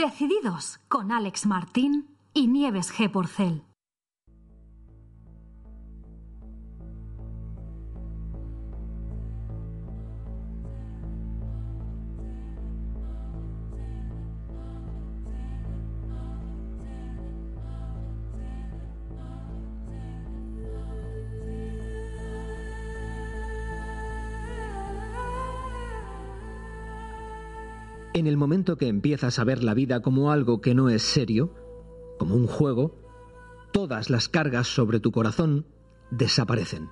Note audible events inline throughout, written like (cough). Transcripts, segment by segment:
Decididos con Alex Martín y Nieves G. Porcel. En el momento que empiezas a ver la vida como algo que no es serio, como un juego, todas las cargas sobre tu corazón desaparecen.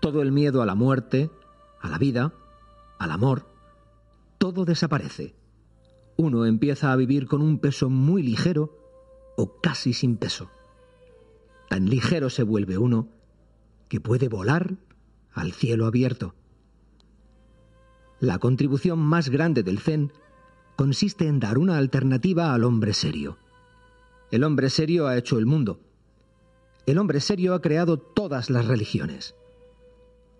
Todo el miedo a la muerte, a la vida, al amor, todo desaparece. Uno empieza a vivir con un peso muy ligero o casi sin peso. Tan ligero se vuelve uno que puede volar al cielo abierto. La contribución más grande del Zen consiste en dar una alternativa al hombre serio. El hombre serio ha hecho el mundo. El hombre serio ha creado todas las religiones.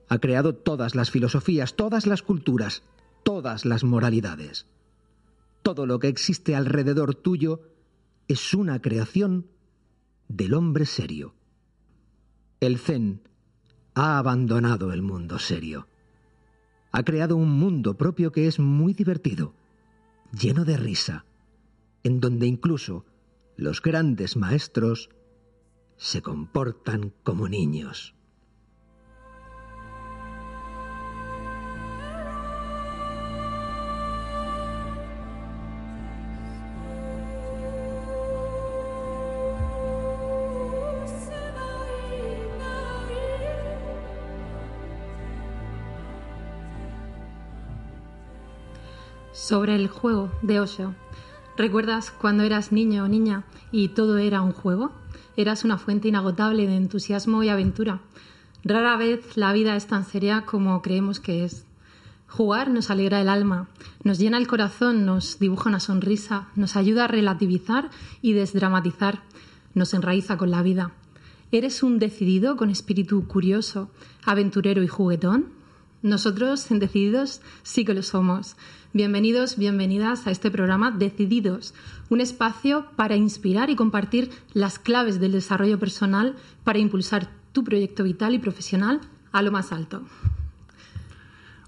Ha creado todas las filosofías, todas las culturas, todas las moralidades. Todo lo que existe alrededor tuyo es una creación del hombre serio. El Zen ha abandonado el mundo serio ha creado un mundo propio que es muy divertido, lleno de risa, en donde incluso los grandes maestros se comportan como niños. Sobre el juego de Osho. ¿Recuerdas cuando eras niño o niña y todo era un juego? Eras una fuente inagotable de entusiasmo y aventura. Rara vez la vida es tan seria como creemos que es. Jugar nos alegra el alma, nos llena el corazón, nos dibuja una sonrisa, nos ayuda a relativizar y desdramatizar, nos enraiza con la vida. ¿Eres un decidido con espíritu curioso, aventurero y juguetón? Nosotros, en Decididos, sí que lo somos. Bienvenidos, bienvenidas a este programa Decididos, un espacio para inspirar y compartir las claves del desarrollo personal para impulsar tu proyecto vital y profesional a lo más alto.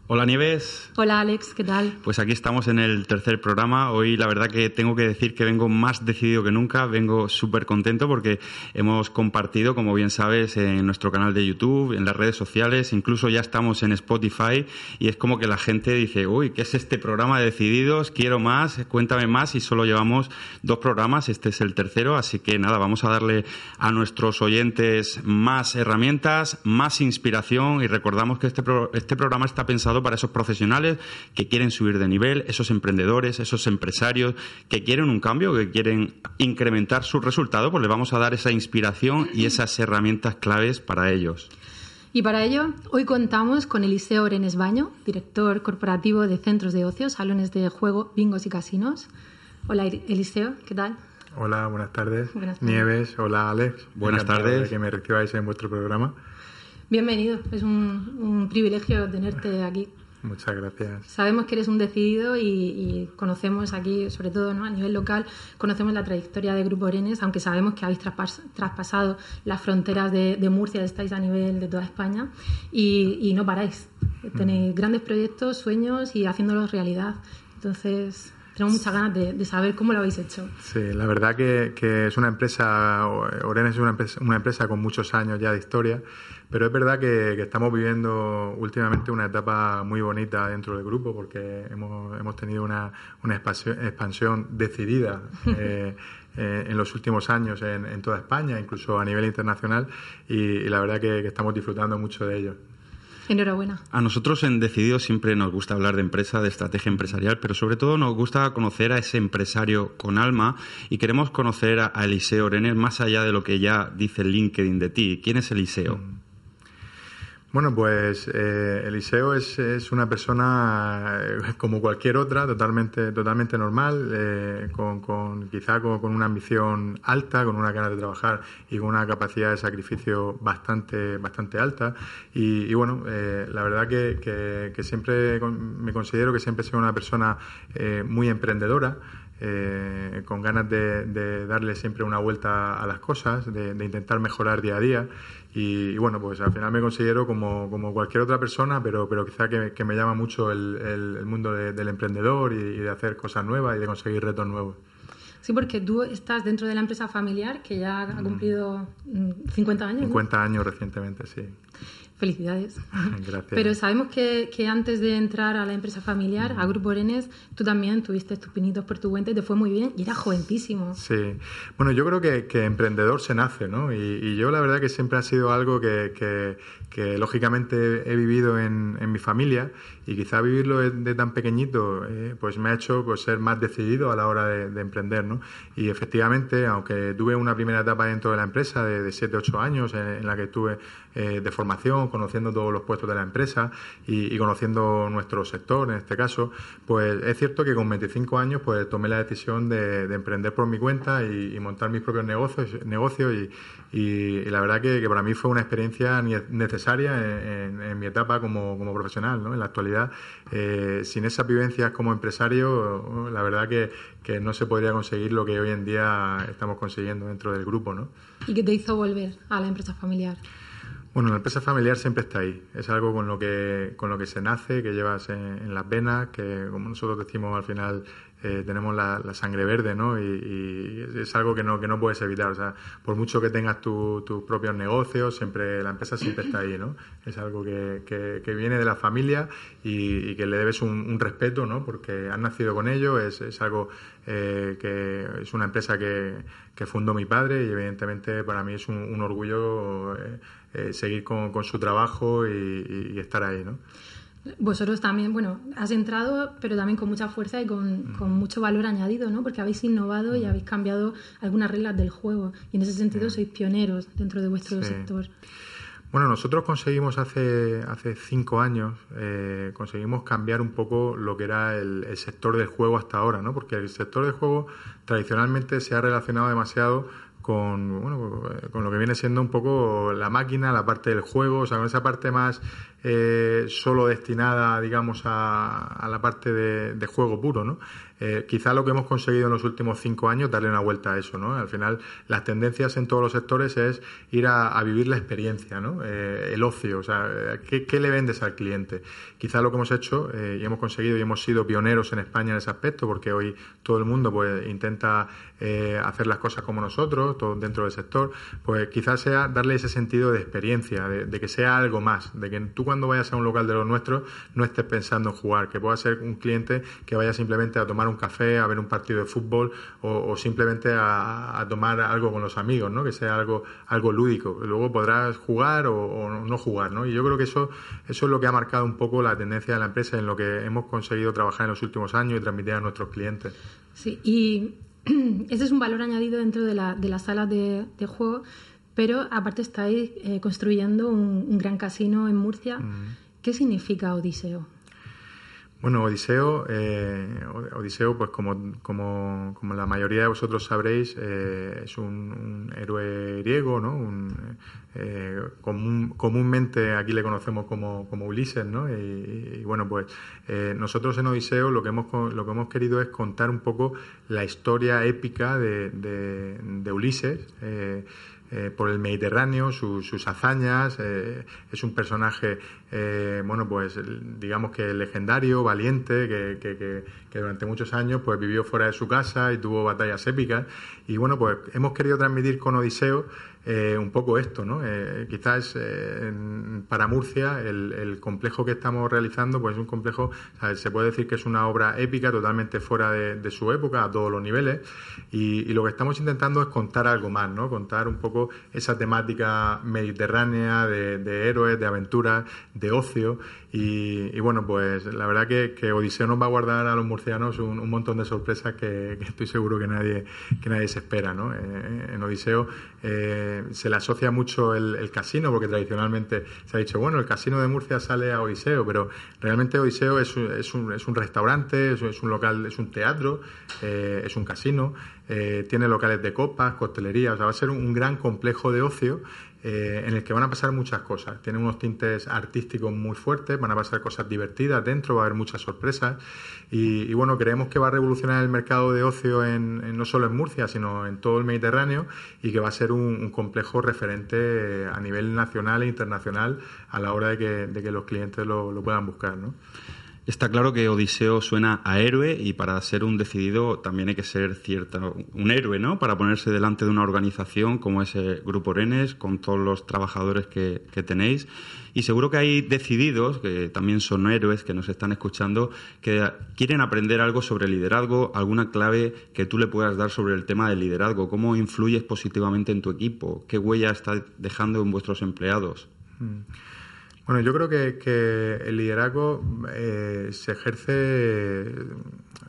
Hola Nieves. Hola Alex, ¿qué tal? Pues aquí estamos en el tercer programa. Hoy la verdad que tengo que decir que vengo más decidido que nunca, vengo súper contento porque hemos compartido, como bien sabes, en nuestro canal de YouTube, en las redes sociales, incluso ya estamos en Spotify y es como que la gente dice, uy, ¿qué es este programa de decididos? Quiero más, cuéntame más y solo llevamos dos programas, este es el tercero, así que nada, vamos a darle a nuestros oyentes más herramientas, más inspiración y recordamos que este, este programa está pensado para esos profesionales que quieren subir de nivel, esos emprendedores, esos empresarios que quieren un cambio, que quieren incrementar sus resultados, pues les vamos a dar esa inspiración y esas herramientas claves para ellos. Y para ello, hoy contamos con Eliseo Orenes Baño, director corporativo de centros de ocio, salones de juego, bingos y casinos. Hola Eliseo, ¿qué tal? Hola, buenas tardes. Nieves, hola Alex. Buenas tardes. que me recibáis en vuestro programa. Bienvenido, es un, privilegio tenerte aquí. Muchas gracias. Sabemos que eres un decidido y, conocemos aquí, sobre todo a nivel local, conocemos la trayectoria de Grupo Orenes, aunque sabemos que habéis traspasado las fronteras de, Murcia, estáis a nivel de toda España y, no paráis. Tenéis mm. grandes proyectos, sueños y haciéndolos realidad. Entonces, tenemos muchas ganas de, saber cómo lo habéis hecho. Sí, la verdad que, que es una empresa, Orenes es una empresa, una empresa con muchos años ya de historia pero es verdad que, estamos viviendo últimamente una etapa muy bonita dentro del grupo porque hemos, hemos tenido una, una expansión, decidida. (laughs) Eh, eh, en los últimos años en, toda España, incluso a nivel internacional, y, la verdad que, estamos disfrutando mucho de ello. Enhorabuena. A nosotros en Decidido siempre nos gusta hablar de empresa, de estrategia empresarial, pero sobre todo nos gusta conocer a ese empresario con alma y queremos conocer a, Eliseo Orenes más allá de lo que ya dice el LinkedIn de ti. ¿Quién es Eliseo? Mm. Bueno, pues eh, Eliseo es, es, una persona eh, (laughs) como cualquier otra, totalmente, totalmente normal, eh, con, con, quizá con, una ambición alta, con una ganas de trabajar y con una capacidad de sacrificio bastante, bastante alta. Y, bueno, eh, la verdad que, que, siempre me considero que siempre sido una persona muy emprendedora. Eh, con ganas de, darle siempre una vuelta a las cosas, de, intentar mejorar día a día. Y, bueno, pues al final me considero como, como cualquier otra persona, pero, pero quizá que, me llama mucho el, el, mundo del emprendedor y, y de hacer cosas nuevas y de conseguir retos nuevos. Sí, porque tú estás dentro de la empresa familiar que ya ha cumplido 50 mm, años. 50 años recientemente, sí. Felicidades. (laughs) Gracias. Pero sabemos que, que, antes de entrar a la empresa familiar, a Grupo Orenes, tú también tuviste tus pinitos por tu cuenta y te fue muy bien y eras joventísimo. Sí. Bueno, yo creo que, que emprendedor se nace, ¿no? Y, y, yo la verdad que siempre ha sido algo que, que lógicamente he vivido en, en, mi familia y quizá vivirlo de, tan pequeñito eh, pues me ha hecho pues, ser más decidido a la hora de, emprender, ¿no? Y efectivamente, aunque tuve una primera etapa dentro de la empresa de 7-8 años en, la que estuve eh, de formación, conociendo todos los puestos de la empresa y, conociendo nuestro sector en este caso, pues es cierto que con 25 años pues tomé la decisión de, emprender por mi cuenta y, montar mis propios negocios, negocios y, la verdad que, para mí fue una experiencia necesaria en, mi etapa como, profesional, ¿no? En la actualidad, eh, sin esas vivencias como empresario, la verdad que, que no se podría conseguir lo que hoy en día estamos consiguiendo dentro del grupo, ¿no? ¿Y qué te hizo volver a la empresa familiar? Bueno, la empresa familiar siempre está ahí. Es algo con lo que, con lo que se nace, que llevas en, las venas, que como nosotros decimos al final eh, tenemos la, sangre verde, ¿no? Y, es algo que no, que no puedes evitar. O sea, por mucho que tengas tus propios negocios, siempre la empresa siempre está ahí, ¿no? Es algo que, que, viene de la familia y, que le debes un, respeto, ¿no? Porque has nacido con ello, es, es algo eh, que es una empresa que, fundó mi padre y evidentemente para mí es un, orgullo eh, seguir con, con, su trabajo y, estar ahí, ¿no? Vosotros también, bueno, has entrado, pero también con mucha fuerza y con, con mucho valor añadido, ¿no? Porque habéis innovado y habéis cambiado algunas reglas del juego y en ese sentido sois pioneros dentro de vuestro sector. Bueno, nosotros conseguimos hace, hace cinco años, eh, conseguimos cambiar un poco lo que era el, el, sector del juego hasta ahora, ¿no? Porque el sector del juego tradicionalmente se ha relacionado demasiado con, bueno, con lo que viene siendo un poco la máquina, la parte del juego, o sea, con esa parte más eh, solo destinada, digamos, a, la parte de, juego puro, ¿no? Eh, quizá lo que hemos conseguido en los últimos cinco años, darle una vuelta a eso, ¿no? Al final, las tendencias en todos los sectores es ir a, vivir la experiencia, ¿no? Eh, el ocio, o sea, ¿qué, le vendes al cliente? Quizá lo que hemos hecho y hemos conseguido y hemos sido pioneros en España en ese aspecto, porque hoy todo el mundo pues intenta hacer las cosas como nosotros, todo dentro del sector, pues quizás sea darle ese sentido de experiencia, de, de que sea algo más, de que tú cuando vayas a un local de los nuestros no estés pensando en jugar, que pueda ser un cliente que vaya simplemente a tomar un café, a ver un partido de fútbol o, simplemente a, tomar algo con los amigos, ¿no? Que sea algo, algo lúdico. Luego podrás jugar o, no jugar, ¿no? Y yo creo que eso, eso es lo que ha marcado un poco la tendencia de la empresa en lo que hemos conseguido trabajar en los últimos años y transmitir a nuestros clientes. Sí, y (clears throat) ese es un valor añadido dentro de, la, de las salas de juego pero aparte estáis eh, construyendo un, gran casino en Murcia. Mm. ¿Qué significa Odiseo? Bueno, Odiseo, eh, Odiseo, pues como, como, como, la mayoría de vosotros sabréis, eh, es un, héroe griego, ¿no? comúnmente aquí le conocemos como, como Ulises, ¿no? Y, bueno, pues nosotros en Odiseo lo que hemos lo que hemos querido es contar un poco la historia épica de, de, de Ulises. Eh, por el Mediterráneo, sus hazañas. Eh, es un personaje, eh, bueno, pues digamos que legendario, valiente, que, que, que, durante muchos años pues vivió fuera de su casa y tuvo batallas épicas. Y bueno, pues hemos querido transmitir con Odiseo eh, un poco esto, ¿no? Eh, quizás eh, para Murcia el, complejo que estamos realizando, pues es un complejo, se puede decir que es una obra épica, totalmente fuera de, su época, a todos los niveles, y, lo que estamos intentando es contar algo más, ¿no? Contar un poco esa temática mediterránea de, héroes, de aventuras, ocio, y, bueno, pues la verdad que, Odiseo nos va a guardar a los murcianos un, montón de sorpresas que, estoy seguro que nadie, que nadie se espera, ¿no? en Odiseo se le asocia mucho el, casino, porque tradicionalmente se ha dicho, bueno, el casino de Murcia sale a Odiseo, pero realmente Odiseo es, es, un, es un, restaurante, es, un local, es un teatro, eh, es un casino, eh, tiene locales de copas, costelería, o sea, va a ser un, gran complejo de ocio eh, en el que van a pasar muchas cosas. Tiene unos tintes artísticos muy fuertes, van a pasar cosas divertidas dentro, va a haber muchas sorpresas. Y, bueno, creemos que va a revolucionar el mercado de ocio en, no solo en Murcia, sino en todo el Mediterráneo y que va a ser un, complejo referente a nivel nacional e internacional a la hora de que, los clientes lo, lo puedan buscar. ¿no? Está claro que Odiseo suena a héroe y para ser un decidido también hay que ser cierta, un héroe, ¿no? Para ponerse delante de una organización como ese Grupo Orenes, con todos los trabajadores que, tenéis. Y seguro que hay decididos, que también son héroes, que nos están escuchando, que quieren aprender algo sobre liderazgo, alguna clave que tú le puedas dar sobre el tema del liderazgo. ¿Cómo influyes positivamente en tu equipo? ¿Qué huella estás dejando en vuestros empleados? Mm. Bueno, yo creo que, el liderazgo eh, se ejerce,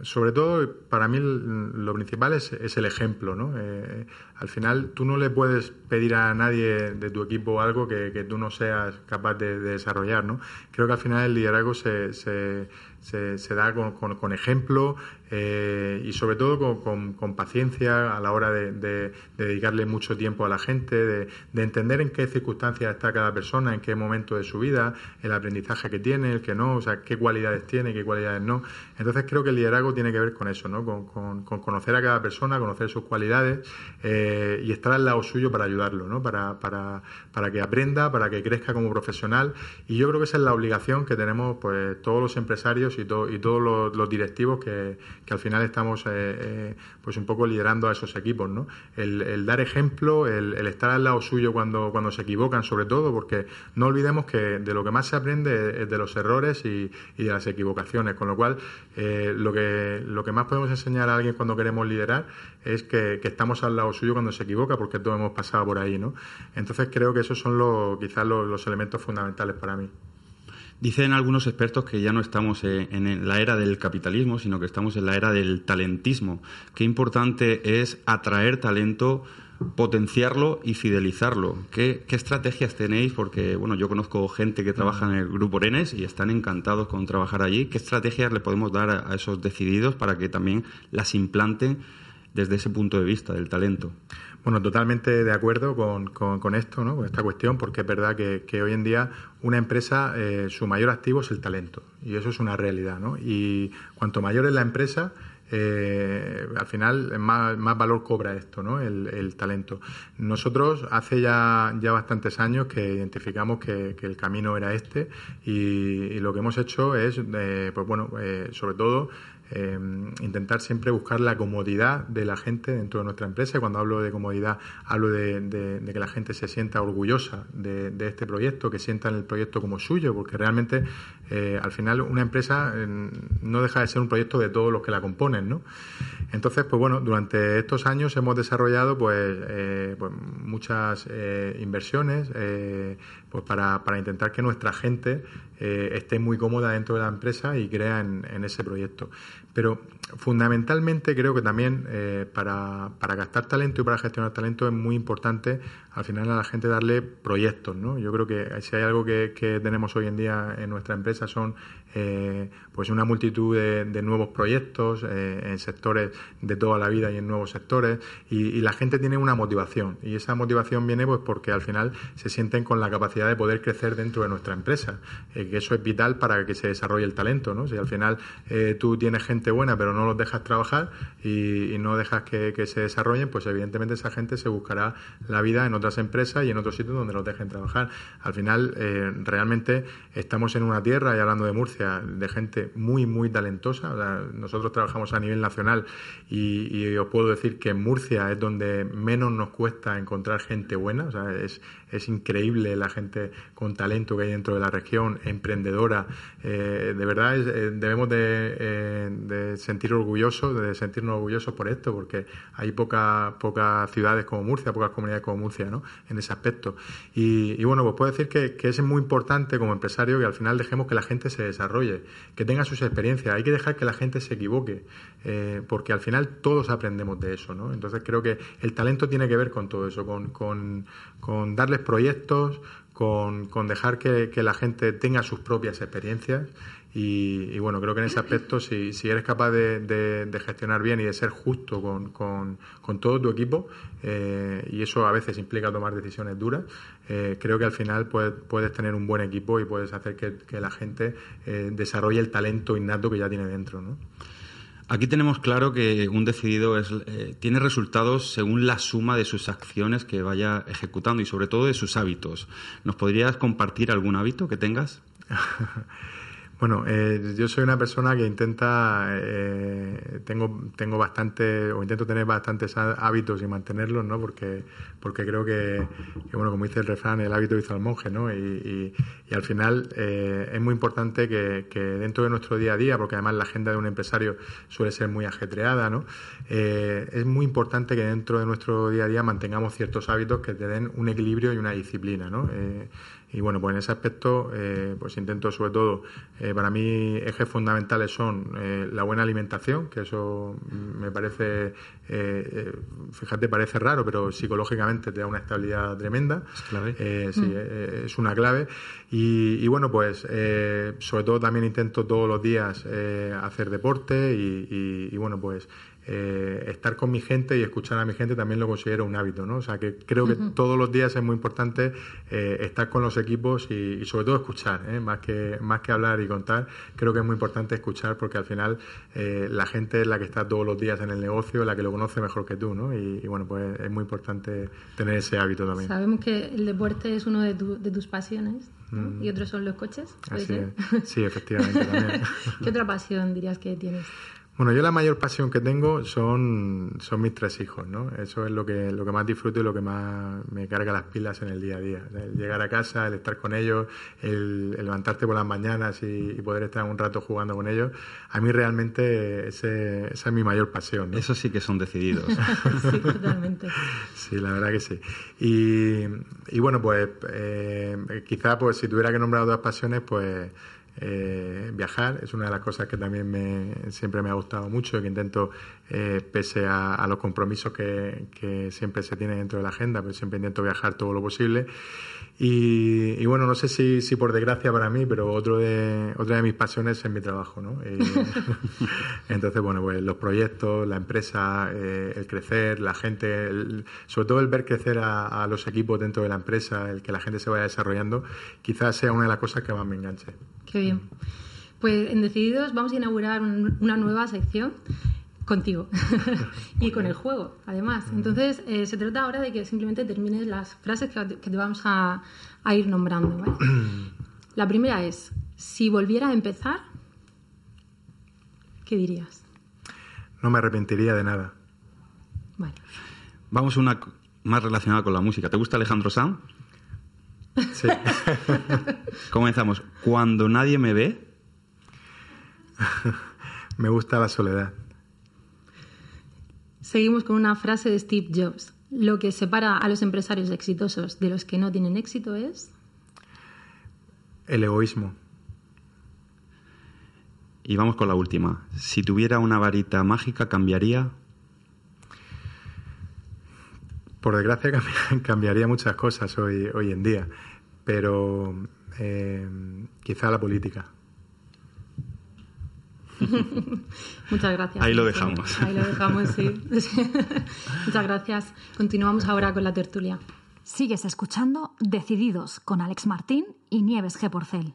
sobre todo, para mí lo principal es, el ejemplo, ¿no? Eh, al final tú no le puedes pedir a nadie de tu equipo algo que, tú no seas capaz de, desarrollar, ¿no? Creo que al final el liderazgo se, se, se, da con, ejemplo eh, y sobre todo con, paciencia a la hora de, dedicarle mucho tiempo a la gente, de, entender en qué circunstancias está cada persona, en qué momento de su vida, el aprendizaje que tiene, el que no, o sea, qué cualidades tiene, qué cualidades no. Entonces creo que el liderazgo tiene que ver con eso, ¿no? con, conocer a cada persona, conocer sus cualidades. Eh, y estar al lado suyo para ayudarlo, ¿no? para, para, para que aprenda, para que crezca como profesional. Y yo creo que esa es la obligación que tenemos pues, todos los empresarios y, todos los, directivos que, al final estamos eh, eh, pues un poco liderando a esos equipos. ¿no? El, dar ejemplo, el, estar al lado suyo cuando, cuando se equivocan, sobre todo, porque no olvidemos que de lo que más se aprende es de los errores y, de las equivocaciones. Con lo cual, lo, que, lo que más podemos enseñar a alguien cuando queremos liderar es que, estamos al lado suyo cuando se equivoca, porque todos hemos pasado por ahí, ¿no? Entonces creo que esos son los, quizás los, elementos fundamentales para mí. Dicen algunos expertos que ya no estamos en la era del capitalismo, sino que estamos en la era del talentismo. Qué importante es atraer talento, potenciarlo y fidelizarlo. ¿Qué, estrategias tenéis? Porque, bueno, yo conozco gente que trabaja en el Grupo Orenes y están encantados con trabajar allí. ¿Qué estrategias le podemos dar a esos decididos para que también las implanten desde ese punto de vista del talento. Bueno, totalmente de acuerdo con, con, esto, ¿no? con esta cuestión, porque es verdad que, hoy en día una empresa, eh, su mayor activo es el talento, y eso es una realidad. ¿no? Y cuanto mayor es la empresa, eh, al final más, más, valor cobra esto, ¿no? El, talento. Nosotros hace ya, ya bastantes años que identificamos que, el camino era este y, lo que hemos hecho es, eh, pues bueno, sobre todo eh, intentar siempre buscar la comodidad de la gente dentro de nuestra empresa. Y cuando hablo de comodidad, hablo de, que la gente se sienta orgullosa de, este proyecto, que sientan el proyecto como suyo, porque realmente eh, al final una empresa eh, no deja de ser un proyecto de todos los que la componen, ¿no? Entonces, pues bueno, durante estos años hemos desarrollado pues, pues muchas inversiones pues para, para intentar que nuestra gente eh, esté muy cómoda dentro de la empresa y crea en, ese proyecto. Pero fundamentalmente creo que también eh, para, para captar talento y para gestionar talento es muy importante al final a la gente darle proyectos. ¿no? Yo creo que si hay algo que, tenemos hoy en día en nuestra empresa son eh, pues una multitud de, nuevos proyectos en sectores de toda la vida y en nuevos sectores y, la gente tiene una motivación y esa motivación viene pues porque al final se sienten con la capacidad de poder crecer dentro de nuestra empresa que eso es vital para que se desarrolle el talento, ¿no? Si al final eh, tú tienes gente buena pero no los dejas trabajar y, no dejas que, se desarrollen, pues evidentemente esa gente se buscará la vida en otras empresas y en otros sitios donde los dejen trabajar. Al final, eh, realmente estamos en una tierra, y hablando de Murcia, de gente muy, muy talentosa. nosotros trabajamos a nivel nacional y, os puedo decir que en Murcia es donde menos nos cuesta encontrar gente buena. O sea, es, es increíble la gente con talento que hay dentro de la región, emprendedora. Eh, de verdad eh, debemos eh, de, sentir orgullosos, de sentirnos orgullosos por esto, porque hay pocas pocas ciudades como Murcia, pocas comunidades como Murcia, ¿no? En ese aspecto. Y, bueno, pues puedo decir que, que, es muy importante como empresario que al final dejemos que la gente se desarrolle, que tenga sus experiencias. Hay que dejar que la gente se equivoque, porque al final todos aprendemos de eso, ¿no? Entonces creo que el talento tiene que ver con todo eso, con, con, con proyectos, con, dejar que, la gente tenga sus propias experiencias Y, bueno, creo que en ese aspecto, si, si eres capaz de, gestionar bien y de ser justo con, con, todo tu equipo, eh, y eso a veces implica tomar decisiones duras, eh, creo que al final puedes, puedes, tener un buen equipo y puedes hacer que, que la gente eh, desarrolle el talento innato que ya tiene dentro. ¿no? Aquí tenemos claro que un decidido es, tiene resultados según la suma de sus acciones que vaya ejecutando y sobre todo de sus hábitos. ¿Nos podrías compartir algún hábito que tengas? (laughs) Bueno, eh, yo soy una persona que intenta, eh, tengo, tengo bastante, o intento tener bastantes hábitos y mantenerlos, ¿no? Porque, porque creo que, bueno, como dice el refrán, el hábito hizo al monje, ¿no? Y, y, al final eh, es muy importante que, que, dentro de nuestro día a día, porque además la agenda de un empresario suele ser muy ajetreada, ¿no? Eh, es muy importante que dentro de nuestro día a día mantengamos ciertos hábitos que te den un equilibrio y una disciplina, ¿no? Y bueno, pues en ese aspecto, eh, pues intento sobre todo, eh, para mí ejes fundamentales son eh, la buena alimentación, que eso me parece, fíjate, parece raro, pero psicológicamente te da una estabilidad tremenda. Es clave. sí, mm. es una clave. Y, bueno, pues sobre todo también intento todos los días hacer deporte y, y bueno, pues eh, estar con mi gente y escuchar a mi gente también lo considero un hábito, ¿no? O sea, que creo que todos los días es muy importante eh, estar con los equipos y, sobre todo escuchar, ¿eh? más, que, más que hablar y contar, creo que es muy importante escuchar porque al final la gente es la que está todos los días en el negocio, la que lo conoce mejor que tú, ¿no? Y, bueno, pues es muy importante tener ese hábito también. Sabemos que el deporte es uno de, de tus pasiones mm. y otros son los coches. Sí, efectivamente también. (laughs) ¿Qué otra pasión dirías que tienes? Bueno, yo la mayor pasión que tengo son, son mis tres hijos, ¿no? Eso es lo que, lo que más disfruto y lo que más me carga las pilas en el día a día. El llegar a casa, el estar con ellos, el, levantarte por las mañanas y, poder estar un rato jugando con ellos, a mí realmente ese, esa es mi mayor pasión. Eso sí que son decididos. (laughs) sí, totalmente. Sí, la verdad que sí. Y, y bueno, pues eh, quizá pues si tuviera que nombrar dos pasiones, pues eh, viajar es una de las cosas que también me, siempre me ha gustado mucho y que intento, eh, pese a, los compromisos que, que, siempre se tienen dentro de la agenda, pero siempre intento viajar todo lo posible. Y, bueno, no sé si, si, por desgracia para mí, pero otro de, otra de mis pasiones es mi trabajo, ¿no? (laughs) entonces, bueno, pues los proyectos, la empresa, eh, el crecer, la gente, sobre todo el ver crecer a, a, los equipos dentro de la empresa, el que la gente se vaya desarrollando, quizás sea una de las cosas que más me enganche. Qué bien. Pues en Decididos vamos a inaugurar una nueva sección contigo (laughs) y con el juego, además. Entonces, eh, se trata ahora de que simplemente termines las frases que, te vamos a, ir nombrando. (clears throat) La primera es, si volviera a empezar, ¿qué dirías? No me arrepentiría de nada. Vale. Vamos a una más relacionada con la música. ¿Te gusta Alejandro Sanz? Sí. (laughs) Comenzamos. Cuando nadie me ve. (laughs) me gusta la soledad. Seguimos con una frase de Steve Jobs. Lo que separa a los empresarios exitosos de los que no tienen éxito es... El egoísmo. Y vamos con la última. Si tuviera una varita mágica, ¿cambiaría? Por desgracia (laughs) cambiaría muchas cosas hoy, hoy en día, pero eh, quizá la política. (laughs) Muchas gracias. Ahí lo dejamos. Ahí lo dejamos, sí. (laughs) (laughs) Muchas gracias. Continuamos ahora con la tertulia. Sigues escuchando Decididos con Alex Martín y Nieves G. Porcel.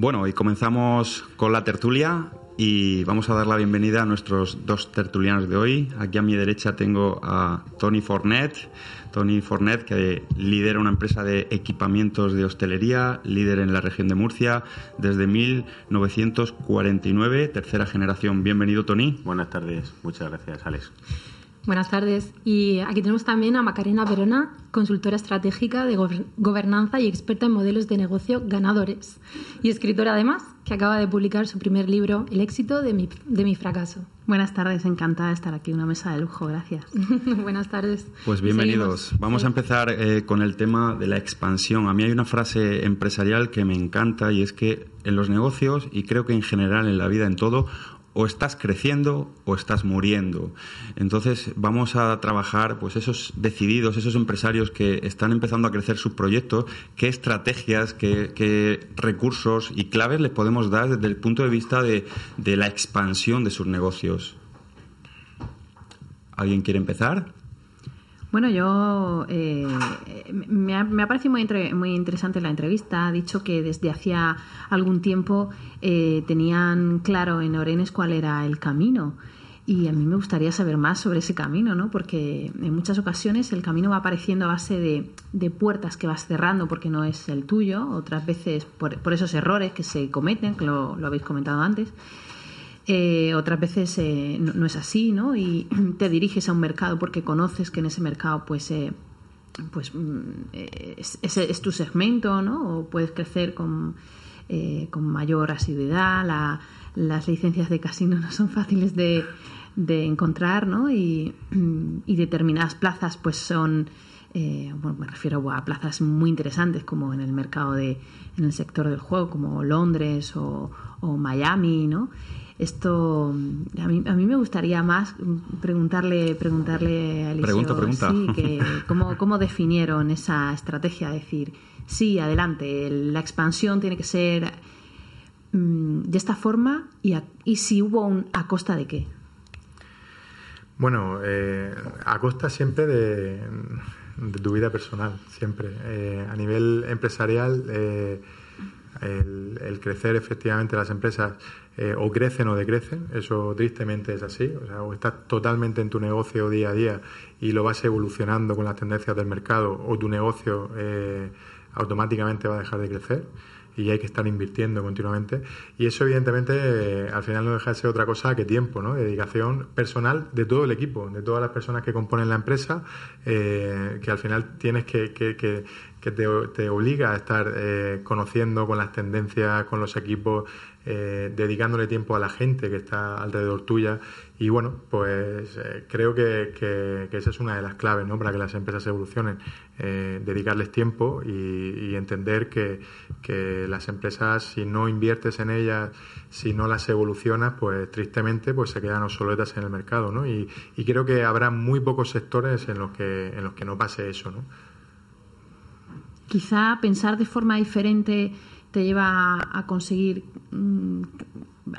Bueno, y comenzamos con la tertulia. y vamos a dar la bienvenida a nuestros dos tertulianos de hoy. Aquí a mi derecha tengo a Tony Fornet. Tony Fornet, que lidera una empresa de equipamientos de hostelería, líder en la región de Murcia desde 1949, tercera generación. Bienvenido, Tony. Buenas tardes. Muchas gracias, Alex. Buenas tardes. Y aquí tenemos también a Macarena Verona, consultora estratégica de gobernanza y experta en modelos de negocio ganadores. Y escritora además, que acaba de publicar su primer libro, El éxito de mi, de mi fracaso. Buenas tardes, encantada de estar aquí, una mesa de lujo, gracias. (laughs) Buenas tardes. Pues bienvenidos. Vamos a empezar eh, con el tema de la expansión. A mí hay una frase empresarial que me encanta y es que en los negocios, y creo que en general en la vida en todo, o estás creciendo o estás muriendo. Entonces vamos a trabajar pues esos decididos, esos empresarios que están empezando a crecer sus proyectos, qué estrategias, qué, recursos y claves les podemos dar desde el punto de vista de, de la expansión de sus negocios. ¿Alguien quiere empezar? Bueno, yo eh, me, ha, parecido muy, muy interesante la entrevista. Ha dicho que desde hacía algún tiempo eh, tenían claro en Orenes cuál era el camino. Y a mí me gustaría saber más sobre ese camino, ¿no? Porque en muchas ocasiones el camino va apareciendo a base de, puertas que vas cerrando porque no es el tuyo, otras veces por, esos errores que se cometen, que lo habéis comentado antes. Eh, otras veces eh, no, es así, ¿no? Y (clears throat) te diriges a un mercado porque conoces que en ese mercado, pues, eh, pues mm, es, es, tu segmento, ¿no? O puedes crecer con, con mayor asiduidad. las licencias de casino (laughs) no son fáciles de, de encontrar, ¿no? Y, y, determinadas plazas, pues, son bueno, me refiero a plazas muy interesantes como en el mercado de, en el sector del juego, como Londres o, o Miami, ¿no? Esto a mí, a mí me gustaría más preguntarle, preguntarle a Eliseo pregunta, que, cómo, cómo definieron esa estrategia, decir, sí, adelante, la expansión tiene que ser mm, de esta forma y, y si hubo un a costa de qué. Bueno, eh, a costa siempre de, tu vida personal, siempre. Eh, a nivel empresarial, eh, el, crecer efectivamente las empresas eh, o crecen o decrecen, eso tristemente es así, o estás totalmente en tu negocio día a día y lo vas evolucionando con las tendencias del mercado o tu negocio eh, automáticamente va a dejar de crecer y hay que estar invirtiendo continuamente. Y eso, evidentemente, eh, al final no deja de ser otra cosa que tiempo, ¿no? Dedicación personal de todo el equipo, de todas las personas que componen la empresa, que al final tienes que, que, que, te, te, obliga a estar conociendo con las tendencias, con los equipos, eh, dedicándole tiempo a la gente que está alrededor tuya. Y bueno, pues eh, creo que, esa es una de las claves ¿no? para que las empresas evolucionen, eh, dedicarles tiempo y, entender que, las empresas, si no inviertes en ellas, si no las evolucionas, pues tristemente pues se quedan obsoletas en el mercado. ¿no? Y, y creo que habrá muy pocos sectores en los que, en los que no pase eso. ¿no? Quizá pensar de forma diferente te lleva a conseguir, mm,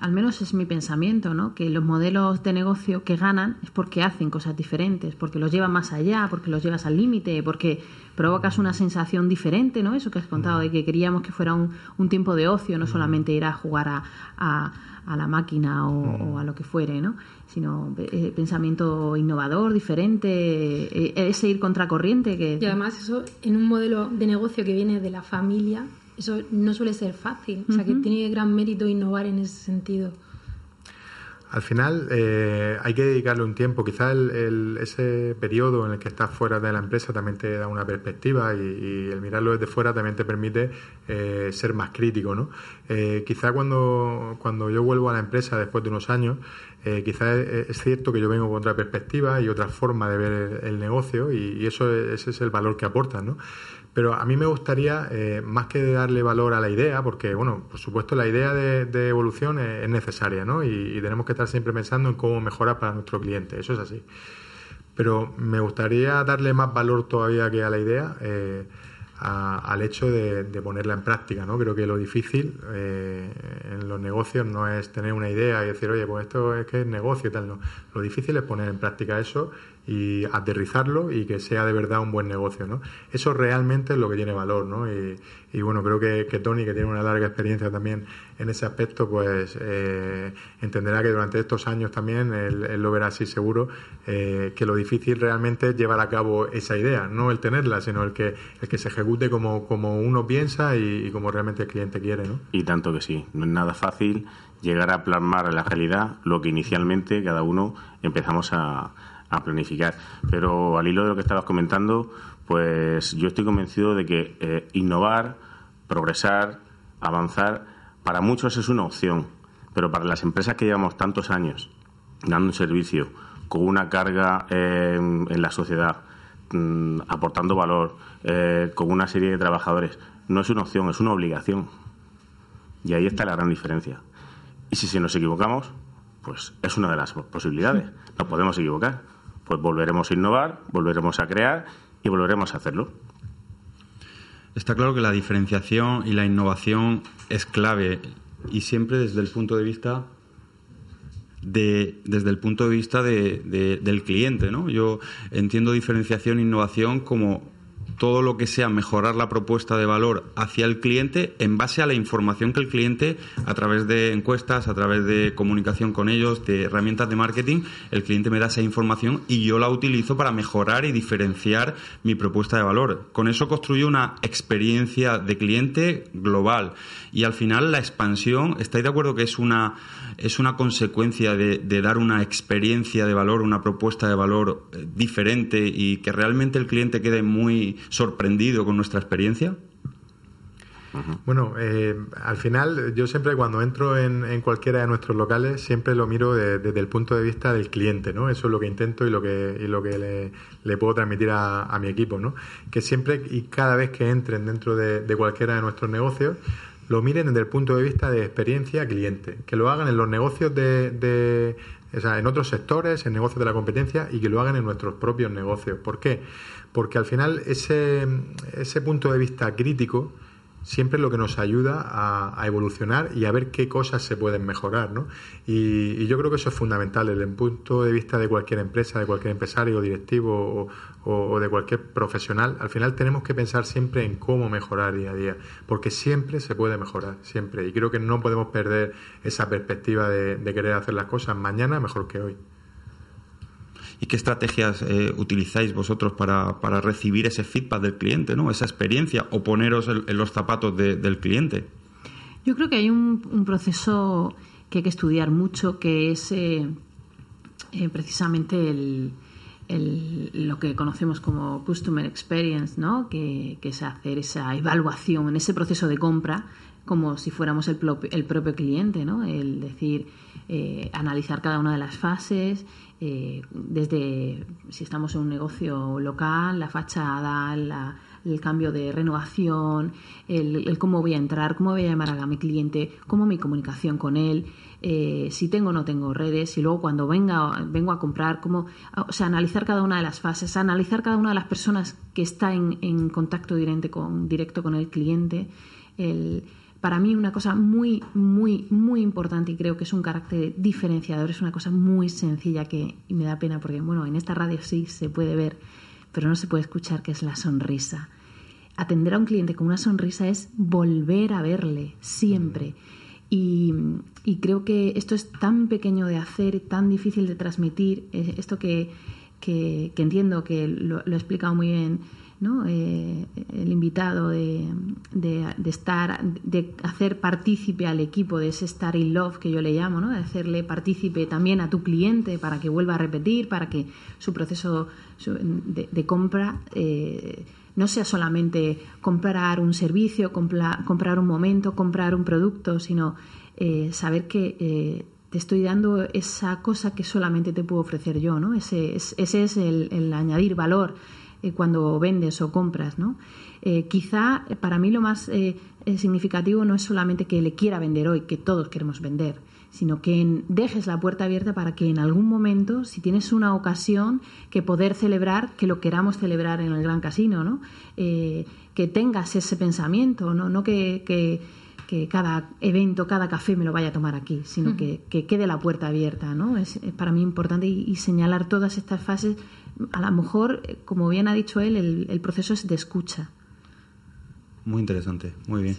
al menos es mi pensamiento, ¿no? que los modelos de negocio que ganan es porque hacen cosas diferentes, porque los llevan más allá, porque los llevas al límite, porque provocas una sensación diferente, ¿no? Eso que has contado de que queríamos que fuera un, un tiempo de ocio, no solamente ir a jugar a, a, la máquina o, a lo que fuere, ¿no? Sino eh, pensamiento innovador, diferente, eh, ese ir contracorriente que... Y además eso en un modelo de negocio que viene de la familia eso no suele ser fácil. O sea, que tiene gran mérito innovar en ese sentido. Al final eh, hay que dedicarle un tiempo. Quizás el, ese periodo en el que estás fuera de la empresa también te da una perspectiva y, el mirarlo desde fuera también te permite eh, ser más crítico. ¿no? Eh, quizá cuando, cuando yo vuelvo a la empresa después de unos años, eh, quizás es, cierto que yo vengo con otra perspectiva y otra forma de ver el, negocio y, y, eso ese es el valor que aporta. ¿no? Pero a mí me gustaría, eh, más que darle valor a la idea, porque, bueno, por supuesto la idea de, evolución es, necesaria, ¿no? Y, tenemos que estar siempre pensando en cómo mejorar para nuestro cliente, eso es así. Pero me gustaría darle más valor todavía que a la idea eh, al hecho de, ponerla en práctica, ¿no? Creo que lo difícil eh, en los negocios no es tener una idea y decir, oye, pues esto es que es negocio y tal, no. Lo difícil es poner en práctica eso y aterrizarlo y que sea de verdad un buen negocio, ¿no? Eso realmente es lo que tiene valor, ¿no? Y, y bueno, creo que, que, Tony, que tiene una larga experiencia también en ese aspecto, pues eh, entenderá que durante estos años también, él, lo verá así seguro, eh, que lo difícil realmente es llevar a cabo esa idea, no el tenerla, sino el que, el que se ejecute como, como uno piensa y, como realmente el cliente quiere, ¿no? Y tanto que sí, no es nada fácil llegar a plasmar en la realidad lo que inicialmente cada uno empezamos a, a planificar. Pero al hilo de lo que estabas comentando, pues yo estoy convencido de que eh, innovar, progresar, avanzar, para muchos es una opción, pero para las empresas que llevamos tantos años dando un servicio con una carga en la sociedad, mm, aportando valor, eh, con una serie de trabajadores, no es una opción, es una obligación. Y ahí está la gran diferencia. Y si, si nos equivocamos, pues es una de las posibilidades. Nos podemos equivocar. Pues volveremos a innovar, volveremos a crear y volveremos a hacerlo. Está claro que la diferenciación y la innovación es clave y siempre desde el punto de vista de, desde el punto de vista de, del cliente, ¿no? Yo entiendo diferenciación e innovación como todo lo que sea mejorar la propuesta de valor hacia el cliente en base a la información que el cliente, a través de encuestas, a través de comunicación con ellos, de herramientas de marketing, el cliente me da esa información y yo la utilizo para mejorar y diferenciar mi propuesta de valor. Con eso construyo una experiencia de cliente global y al final la expansión, ¿estáis de acuerdo que es una, es una consecuencia de, de dar una experiencia de valor, una propuesta de valor eh, diferente y que realmente el cliente quede muy sorprendido con nuestra experiencia? Bueno, eh, al final yo siempre cuando entro en, cualquiera de nuestros locales siempre lo miro desde el punto de vista del cliente, ¿no? Eso es lo que intento y lo que, y lo que le, puedo transmitir a, mi equipo, ¿no? Que siempre y cada vez que entren dentro de, cualquiera de nuestros negocios lo miren desde el punto de vista de experiencia cliente, que lo hagan en los negocios de, o sea, en otros sectores, en negocios de la competencia y que lo hagan en nuestros propios negocios. ¿Por qué? Porque al final ese, ese punto de vista crítico siempre es lo que nos ayuda a, evolucionar y a ver qué cosas se pueden mejorar. ¿no? Y, yo creo que eso es fundamental el punto de vista de cualquier empresa, de cualquier empresario, directivo o, o, de cualquier profesional. Al final tenemos que pensar siempre en cómo mejorar día a día, porque siempre se puede mejorar, siempre. Y creo que no podemos perder esa perspectiva de querer hacer las cosas mañana mejor que hoy. ¿Y qué estrategias eh, utilizáis vosotros para, para, recibir ese feedback del cliente, ¿no? esa experiencia o poneros en, los zapatos del cliente? Yo creo que hay un, proceso que hay que estudiar mucho, que es eh, eh, precisamente el, lo que conocemos como Customer Experience, ¿no? que, que es hacer esa evaluación en ese proceso de compra como si fuéramos el, el propio cliente, ¿no? El decir, analizar cada una de las fases eh, desde si estamos en un negocio local, la fachada, el cambio de renovación, el, cómo voy a entrar, cómo voy a llamar a mi cliente, cómo mi comunicación con él, eh, si tengo o no tengo redes, y luego cuando venga, vengo a comprar, cómo, o sea, analizar cada una de las fases, analizar cada una de las personas que está en, en contacto directo con, directo con el cliente, el, para mí una cosa muy, muy, muy importante y creo que es un carácter diferenciador, es una cosa muy sencilla que y me da pena porque, bueno, en esta radio sí se puede ver, pero no se puede escuchar, que es la sonrisa. Atender a un cliente con una sonrisa es volver a verle siempre. Y, creo que esto es tan pequeño de hacer, tan difícil de transmitir, eh, esto que, que, entiendo que lo, lo he explicado muy bien ¿no? Eh, el invitado de, de, estar, de hacer partícipe al equipo de ese Star in Love que yo le llamo, ¿no? de hacerle partícipe también a tu cliente para que vuelva a repetir, para que su proceso de, compra eh, no sea solamente comprar un servicio, comprar un momento, comprar un producto, sino eh, saber que te estoy dando esa cosa que solamente te puedo ofrecer yo, ¿no? Ese, ese es el, el añadir valor eh, cuando vendes o compras, ¿no? Eh, quizá eh, para mí lo más significativo no es solamente que le quiera vender hoy, que todos queremos vender, sino que dejes la puerta abierta para que en algún momento, si tienes una ocasión, que poder celebrar, que lo queramos celebrar en el Gran Casino, ¿no? que tengas ese pensamiento, no, no que cada evento, cada café me lo vaya a tomar aquí, sino que, que, quede la puerta abierta, ¿no? Es, para mí importante y, señalar todas estas fases. A lo mejor, como bien ha dicho él, el, el proceso es de escucha. Muy interesante, muy bien.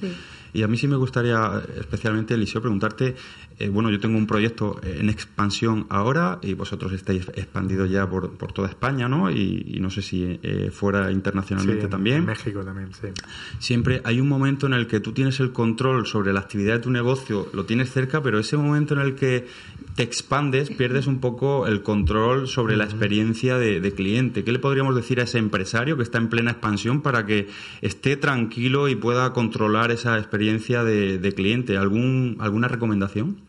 Y a mí sí me gustaría, especialmente, Eliseo, preguntarte, eh, bueno, yo tengo un proyecto en expansión ahora y vosotros estáis expandidos ya por, por toda España, ¿no? Y, no sé si eh, fuera internacionalmente también. En México también, sí. Siempre hay un momento en el que tú tienes el control sobre la actividad de tu negocio, lo tienes cerca, pero ese momento en el que te expandes, pierdes un poco el control sobre la experiencia de, de cliente. ¿Qué le podríamos decir a ese empresario que está en plena expansión para que esté tranquilo y pueda controlar esa experiencia? Experiencia de, cliente. ¿Algún, ¿Alguna recomendación?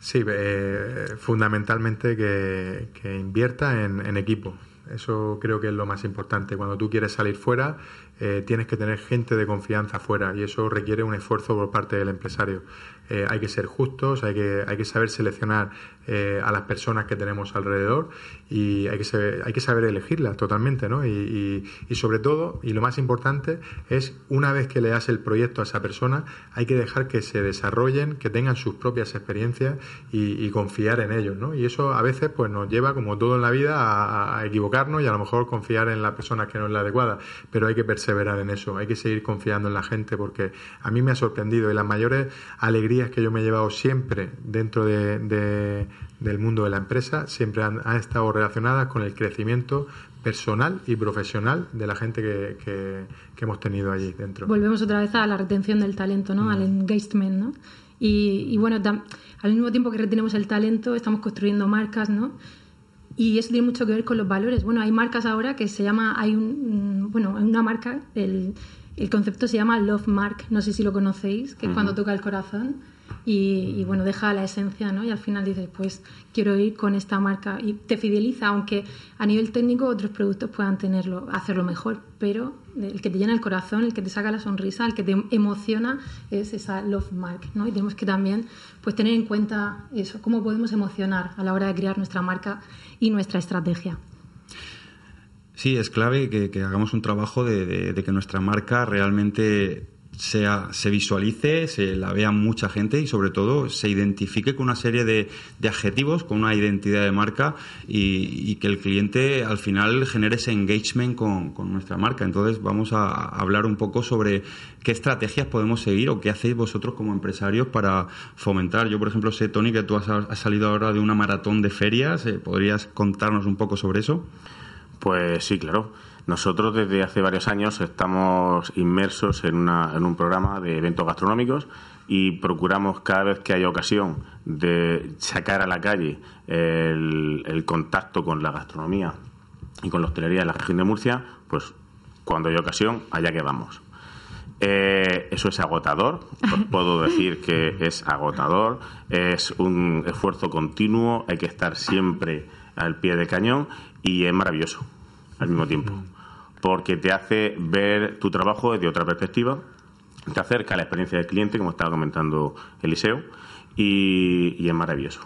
Sí, eh, fundamentalmente que, invierta en, equipo. Eso creo que es lo más importante. Cuando tú quieres salir fuera, eh, tienes que tener gente de confianza fuera y eso requiere un esfuerzo por parte del empresario. Eh, hay que ser justos, hay que, hay que saber seleccionar eh, a las personas que tenemos alrededor y hay que saber, hay que saber elegirlas totalmente, ¿no? Y, y, sobre todo, y lo más importante, es una vez que le das el proyecto a esa persona, hay que dejar que se desarrollen, que tengan sus propias experiencias y, confiar en ellos, ¿no? Y eso a veces pues nos lleva, como todo en la vida, a, a equivocarnos y a lo mejor confiar en la persona que no es la adecuada, pero hay que perseverar en eso, hay que seguir confiando en la gente porque a mí me ha sorprendido y las mayores alegrías que yo me he llevado siempre dentro de, del mundo de la empresa siempre han, estado relacionadas con el crecimiento personal y profesional de la gente que, que, hemos tenido allí dentro. Volvemos otra vez a la retención del talento, ¿no? Al mm. engagement, ¿no? Y, y bueno, al mismo tiempo que retenemos el talento, estamos construyendo marcas, ¿no? Y eso tiene mucho que ver con los valores. Bueno, hay marcas ahora que se llama, hay un, bueno, una marca, el, el concepto se llama Love Mark, no sé si lo conocéis, que es cuando toca el corazón y, bueno, deja la esencia, ¿no? Y al final dices, pues quiero ir con esta marca y te fideliza, aunque a nivel técnico otros productos puedan tenerlo, hacerlo mejor, pero el que te llena el corazón, el que te saca la sonrisa, el que te emociona es esa love mark, ¿no? Y tenemos que también pues tener en cuenta eso, cómo podemos emocionar a la hora de crear nuestra marca y nuestra estrategia. Sí, es clave que, hagamos un trabajo de, que nuestra marca realmente sea, se visualice, se la vea mucha gente y sobre todo se identifique con una serie de, adjetivos, con una identidad de marca y, que el cliente al final genere ese engagement con, nuestra marca. Entonces vamos a, hablar un poco sobre qué estrategias podemos seguir o qué hacéis vosotros como empresarios para fomentar. Yo, por ejemplo, sé, Tony, que tú has, salido ahora de una maratón de ferias. Eh, ¿Podrías contarnos un poco sobre eso? Pues sí, claro. Nosotros desde hace varios años estamos inmersos en, un programa de eventos gastronómicos y procuramos cada vez que haya ocasión de sacar a la calle el, contacto con la gastronomía y con la hostelería de la región de Murcia, pues cuando haya ocasión, allá que vamos. Eh, eso es agotador, puedo decir que es agotador, es un esfuerzo continuo, hay que estar siempre al pie de cañón y es maravilloso al mismo tiempo porque te hace ver tu trabajo desde otra perspectiva, te acerca a la experiencia del cliente, como estaba comentando Eliseo, y, es maravilloso.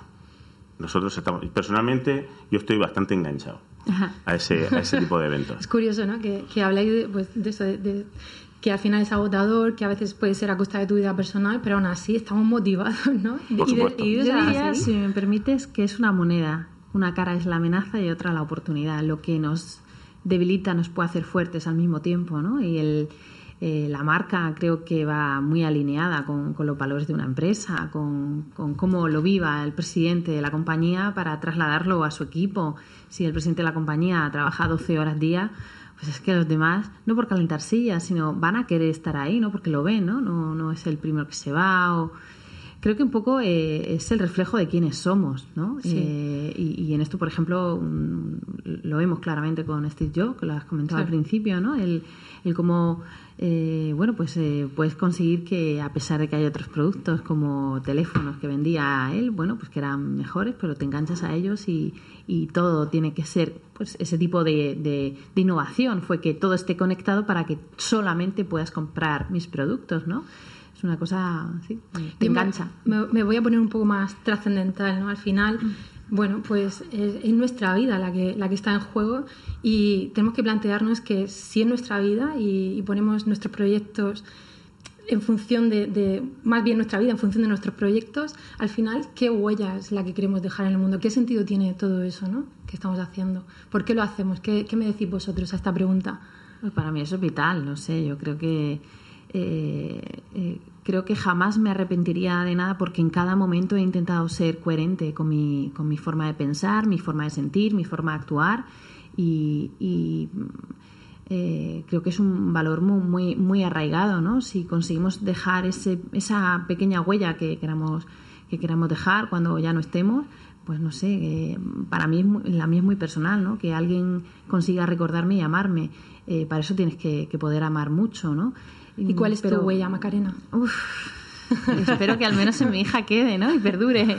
Nosotros estamos, personalmente, yo estoy bastante enganchado a ese, a ese tipo de eventos. Es curioso, ¿no? Que, que habláis de, pues, de eso, de, que al final es agotador, que a veces puede ser a costa de tu vida personal, pero aún así estamos motivados, ¿no? Por supuesto. Y, si me permites, que es una moneda. Una cara es la amenaza y otra la oportunidad. Lo que nos debilita nos puede hacer fuertes al mismo tiempo, ¿no? Y el, eh, la marca creo que va muy alineada con, los valores de una empresa, con, con, cómo lo viva el presidente de la compañía para trasladarlo a su equipo. Si el presidente de la compañía trabaja 12 horas día, pues es que los demás, no por calentar sillas, sino van a querer estar ahí, ¿no? Porque lo ven, ¿no? No, no es el primero que se va o creo que un poco eh, es el reflejo de quiénes somos, ¿no? Eh, y, en esto, por ejemplo, lo vemos claramente con Steve Jobs, que lo has comentado al principio, ¿no? El, el cómo, eh, bueno, pues puedes conseguir que a pesar de que hay otros productos como teléfonos que vendía él, bueno, pues que eran mejores, pero te enganchas a ellos y, y todo tiene que ser, pues ese tipo de, de, de innovación fue que todo esté conectado para que solamente puedas comprar mis productos, ¿no? Es una cosa, sí, te engancha. Me, voy a poner un poco más trascendental, ¿no? Al final, bueno, pues es, nuestra vida la que, la que está en juego y tenemos que plantearnos que si es nuestra vida y, ponemos nuestros proyectos en función de, más bien nuestra vida, en función de nuestros proyectos, al final, ¿qué huella es la que queremos dejar en el mundo? ¿Qué sentido tiene todo eso ¿no? que estamos haciendo? ¿Por qué lo hacemos? ¿Qué, me decís vosotros a esta pregunta? Pues para mí eso es vital, no sé, yo creo que... Eh, eh, creo que jamás me arrepentiría de nada porque en cada momento he intentado ser coherente con mi, con mi forma de pensar, mi forma de sentir, mi forma de actuar y eh, creo que es un valor muy, muy, arraigado, ¿no? Si conseguimos dejar ese, esa pequeña huella que queramos, que queramos dejar cuando ya no estemos, pues no sé, para mí, la mí es muy personal, ¿no? Que alguien consiga recordarme y amarme. Para eso tienes que, poder amar mucho, ¿no? ¿Y cuál es tu huella, Macarena? (laughs) espero que al menos en mi hija quede, ¿no? Y perdure.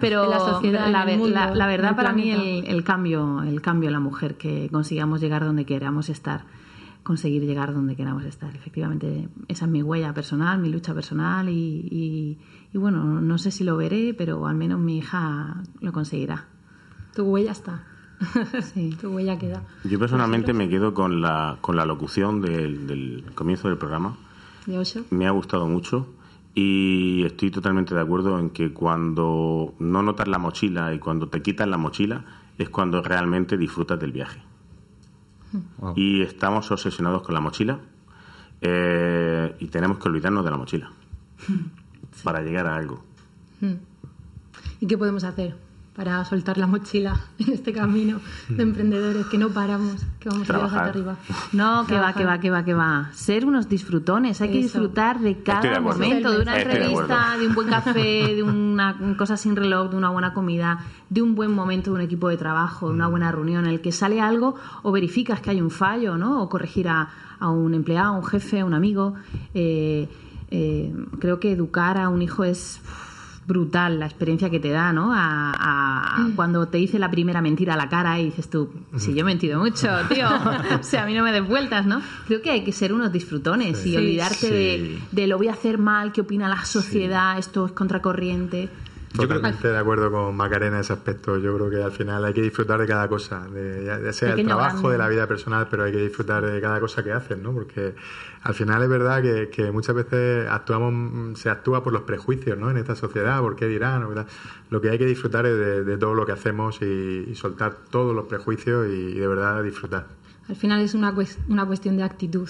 Pero la, la, verdad para mí el, el, cambio, el cambio en la mujer, que consigamos llegar donde queramos estar, conseguir llegar donde queramos estar. Efectivamente, esa es mi huella personal, mi lucha personal y, y, bueno, no sé si lo veré, pero al menos mi hija lo conseguirá. Tu huella está. (laughs) sí. Tu huella queda. Yo personalmente me quedo con la, con la locución del, del comienzo del programa. ¿De Osho? Me ha gustado mucho y estoy totalmente de acuerdo en que cuando no notas la mochila y cuando te quitas la mochila es cuando realmente disfrutas del viaje. Y estamos obsesionados con la mochila eh, y tenemos que olvidarnos de la mochila para llegar a algo. ¿Y qué podemos hacer? Para soltar la mochila (laughs) en este camino de emprendedores que no paramos, que vamos a llegar hasta arriba. No, que va, que va, que va, que va. Ser unos disfrutones, hay que disfrutar de cada momento, de una entrevista, de, un buen café, de una cosa sin reloj, de una buena comida, de un buen momento de un equipo de trabajo, de una mm. buena reunión en el que sale algo o verificas que hay un fallo, ¿no? O corregir a, un empleado, a un jefe, a un amigo. Eh, eh, creo que educar a un hijo es brutal la experiencia que te da, ¿no? A, mm. Cuando te dice la primera mentira a la cara y dices tú, si yo he mentido mucho, (laughs) tío, o sea, a mí no me des vueltas, ¿no? Creo que hay que ser unos disfrutones y olvidarte De, lo voy a hacer mal, qué opina la sociedad, esto es contracorriente. Totalmente de acuerdo con Macarena en ese aspecto. Yo creo que al final hay que disfrutar de cada cosa, de, ya, sea el trabajo, de la vida personal, pero hay que disfrutar de cada cosa que haces, ¿no? Porque al final es verdad que, muchas veces actuamos, se actúa por los prejuicios, ¿no? En esta sociedad, ¿por qué dirán? Lo que hay que disfrutar es de, todo lo que hacemos y, soltar todos los prejuicios y de verdad disfrutar. Al final es una, una cuestión de actitud,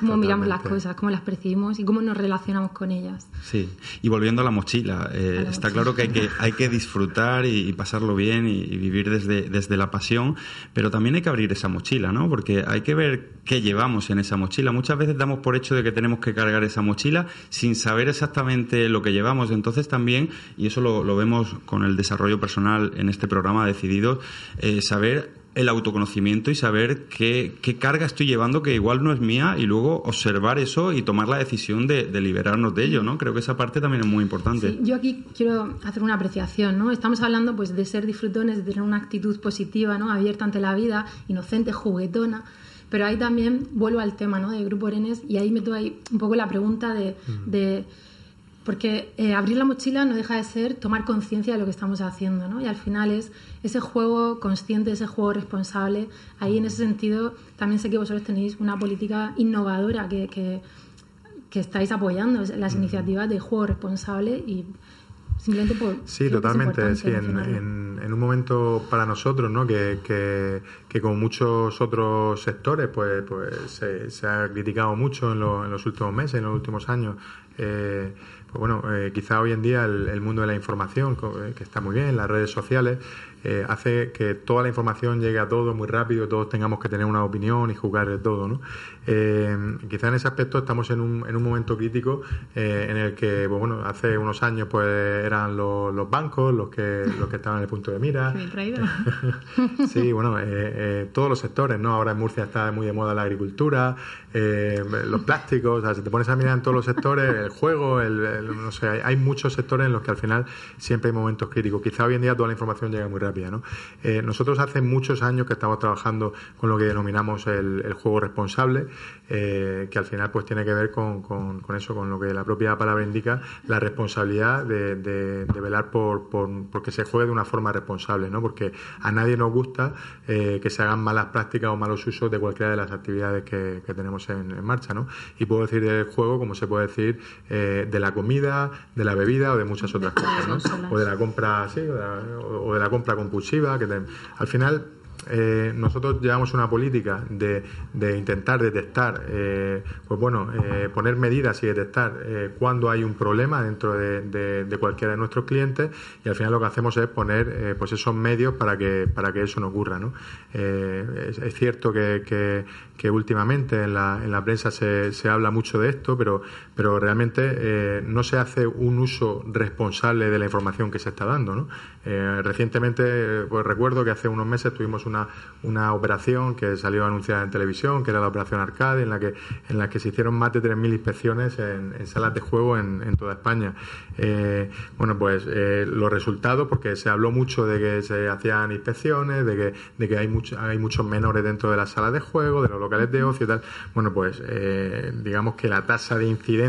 cómo miramos las cosas, cómo las percibimos y cómo nos relacionamos con ellas. Sí, y volviendo a la mochila, eh, está claro que hay, que hay que disfrutar y, pasarlo bien y, vivir desde, desde la pasión, pero también hay que abrir esa mochila, ¿no? Porque hay que ver qué llevamos en esa mochila. Muchas veces damos por hecho de que tenemos que cargar esa mochila sin saber exactamente lo que llevamos. Entonces también, y eso lo, lo vemos con el desarrollo personal en este programa decidido, eh, saber el autoconocimiento y saber qué, carga estoy llevando que igual no es mía y luego observar eso y tomar la decisión de, liberarnos de ello, ¿no? Creo que esa parte también es muy importante. yo aquí quiero hacer una apreciación, ¿no? Estamos hablando pues de ser disfrutones, de tener una actitud positiva, ¿no? Abierta ante la vida, inocente, juguetona, pero ahí también vuelvo al tema, ¿no? De Grupo Orenes y ahí meto ahí un poco la pregunta de porque eh, abrir la mochila no deja de ser tomar conciencia de lo que estamos haciendo, ¿no? Y al final es ese juego consciente, ese juego responsable. Ahí en ese sentido también sé que vosotros tenéis una política innovadora que, que, estáis apoyando las iniciativas de juego responsable y simplemente por... Sí, totalmente, sí, en, en, un momento para nosotros, ¿no? Que, que, que como muchos otros sectores, pues, pues se, ha criticado mucho en, en, los últimos meses, en los últimos años. Eh, pues bueno, eh, quizá hoy en día el, mundo de la información, eh, que está muy bien, las redes sociales, eh, hace que toda la información llegue a todos muy rápido, todos tengamos que tener una opinión y jugar de todo. ¿no? Eh, quizá en ese aspecto estamos en un, en un momento crítico eh, en el que, pues bueno, hace unos años pues eran los, los bancos los que, los que estaban en el punto de mira. (laughs) sí, bueno, todos los sectores, ¿no? Ahora en Murcia está muy de moda la agricultura, los plásticos, o sea, si te pones a mirar en todos los sectores, el juego, el, no sé, hay, muchos sectores en los que al final siempre hay momentos críticos. Quizá hoy en día toda la información llega muy Eh, nosotros hace muchos años que estamos trabajando con lo que denominamos el, juego responsable, eh, que al final pues tiene que ver con, con, eso, con lo que la propia palabra indica, la responsabilidad de, de, velar por, por, que se juegue de una forma responsable, ¿no? Porque a nadie nos gusta eh, que se hagan malas prácticas o malos usos de cualquiera de las actividades que, tenemos en, marcha, ¿no? Y puedo decir del juego como se puede decir de la comida, de la bebida o de muchas otras cosas, ¿no? O de la compra, sí, o de la compra compulsiva, que al final eh, nosotros llevamos una política de, de intentar detectar, eh, pues bueno, eh, poner medidas y detectar cuando hay un problema dentro de, de, cualquiera de nuestros clientes y al final lo que hacemos es poner pues esos medios para que, para que eso no ocurra. ¿no? Es, cierto que, que, que últimamente en la, en la prensa se, se, habla mucho de esto, pero, pero realmente no se hace un uso responsable de la información que se está dando. ¿no? recientemente, pues recuerdo que hace unos meses tuvimos una, una operación que salió anunciada en televisión, que era la operación Arcade, en la que, en la que se hicieron más de 3.000 inspecciones en, salas de juego en, toda España. Eh, bueno, pues eh, los resultados, porque se habló mucho de que se hacían inspecciones, de que, de que hay, mucho, hay muchos menores dentro de las salas de juego, de los locales de ocio y tal. Bueno, pues eh, digamos que la tasa de incidencia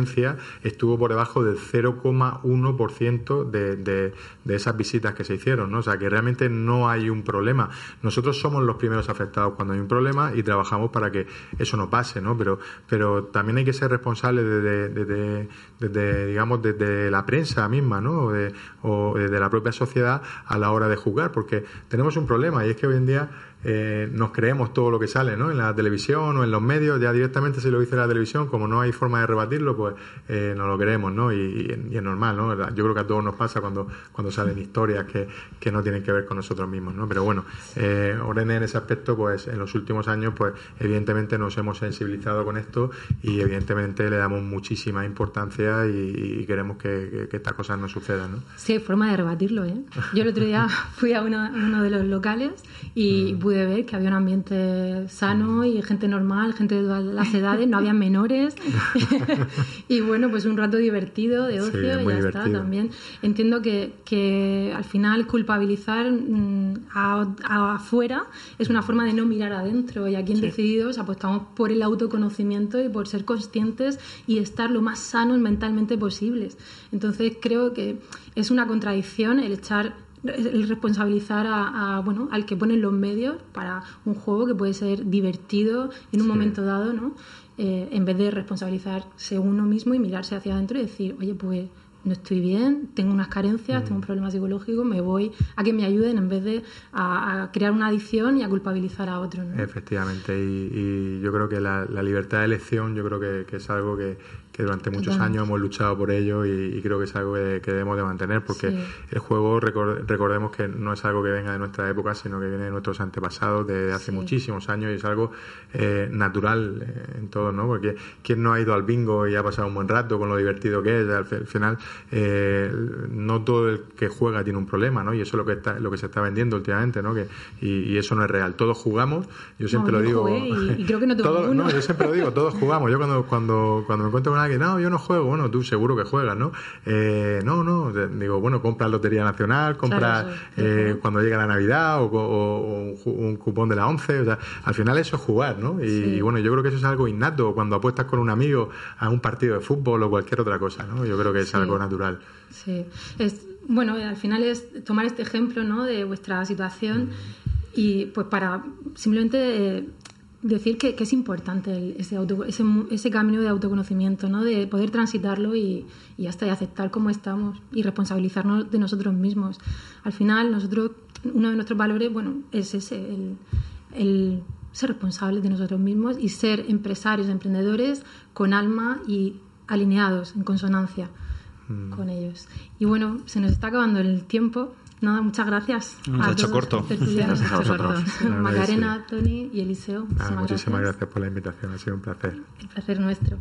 estuvo por debajo del 0,1% de, de, de esas visitas que se hicieron, ¿no? O sea, que realmente no hay un problema. Nosotros somos los primeros afectados cuando hay un problema y trabajamos para que eso no pase, ¿no? Pero, pero también hay que ser responsables desde, desde, digamos, desde la prensa misma, ¿no? O, desde la propia sociedad a la hora de jugar, porque tenemos un problema y es que hoy en día eh, nos creemos todo lo que sale ¿no? en la televisión o en los medios, ya directamente si lo dice la televisión, como no hay forma de rebatirlo, pues eh, no lo queremos, ¿no? Y, es normal, ¿no? Yo creo que a todos nos pasa cuando, cuando salen historias que, que no tienen que ver con nosotros mismos, ¿no? Pero bueno, eh, Orene en ese aspecto, pues en los últimos años, pues evidentemente nos hemos sensibilizado con esto y evidentemente le damos muchísima importancia y, queremos que, estas cosas no sucedan, ¿no? Sí, hay forma de rebatirlo, ¿eh? Yo el otro día (laughs) fui a uno, uno de los locales y (laughs) mm pude ver que había un ambiente sano y gente normal, gente de todas las edades, no había menores. (laughs) (laughs) y bueno, pues un rato divertido de ocio y ya está también. Entiendo que, que al final culpabilizar mm, a, afuera es una forma de no mirar adentro y aquí en Decididos apostamos por el autoconocimiento y por ser conscientes y estar lo más sanos mentalmente posibles. Entonces creo que es una contradicción el echar el responsabilizar a, bueno, al que pone los medios para un juego que puede ser divertido en un momento dado, ¿no? Eh, en vez de responsabilizarse uno mismo y mirarse hacia adentro y decir, oye, pues no estoy bien, tengo unas carencias, tengo un mm. problema psicológico, me voy a que me ayuden en vez de a, crear una adicción y a culpabilizar a otro. Efectivamente, y, yo creo que la, libertad de elección, yo creo que es algo que, que durante muchos años hemos luchado por ello y, creo que es algo que, debemos de mantener porque el juego recordemos que no es algo que venga de nuestra época sino que viene de nuestros antepasados de hace muchísimos años y es algo eh, natural eh, en todo ¿no? porque quién no ha ido al bingo y ha pasado un buen rato con lo divertido que es al, final eh, no todo el que juega tiene un problema ¿no? y eso es lo que está, lo que se está vendiendo últimamente ¿no? que, y, eso no es real. Todos jugamos yo siempre lo digo y, creo que no, todos, no yo siempre lo digo todos jugamos. Yo cuando cuando cuando me encuentro con que no, yo no juego, bueno, tú seguro que juegas, ¿no? Eh, no, no, digo, bueno, compra Lotería Nacional, compra eh, cuando llega la Navidad o, un, cupón de la 11, o sea, al final eso es jugar, ¿no? Y, bueno, yo creo que eso es algo innato cuando apuestas con un amigo a un partido de fútbol o cualquier otra cosa, ¿no? Yo creo que es algo natural. Sí, es, bueno, al final es tomar este ejemplo, ¿no? De vuestra situación. y pues para simplemente eh, decir que, es importante ese, ese, camino de autoconocimiento, ¿no? de poder transitarlo y, y hasta y aceptar cómo estamos y responsabilizarnos de nosotros mismos. Al final, nosotros, uno de nuestros valores, bueno, es ese, el, ser responsables de nosotros mismos y ser empresarios, emprendedores con alma y alineados en consonancia mm. con ellos. Y bueno, se nos está acabando el tiempo. Nada, muchas gracias. Nos ha hecho corto. Gracias a vosotros. Macarena, Tony y Eliseo. Ah, muchísimas gracias. por la invitación, ha sido un placer. El placer nuestro.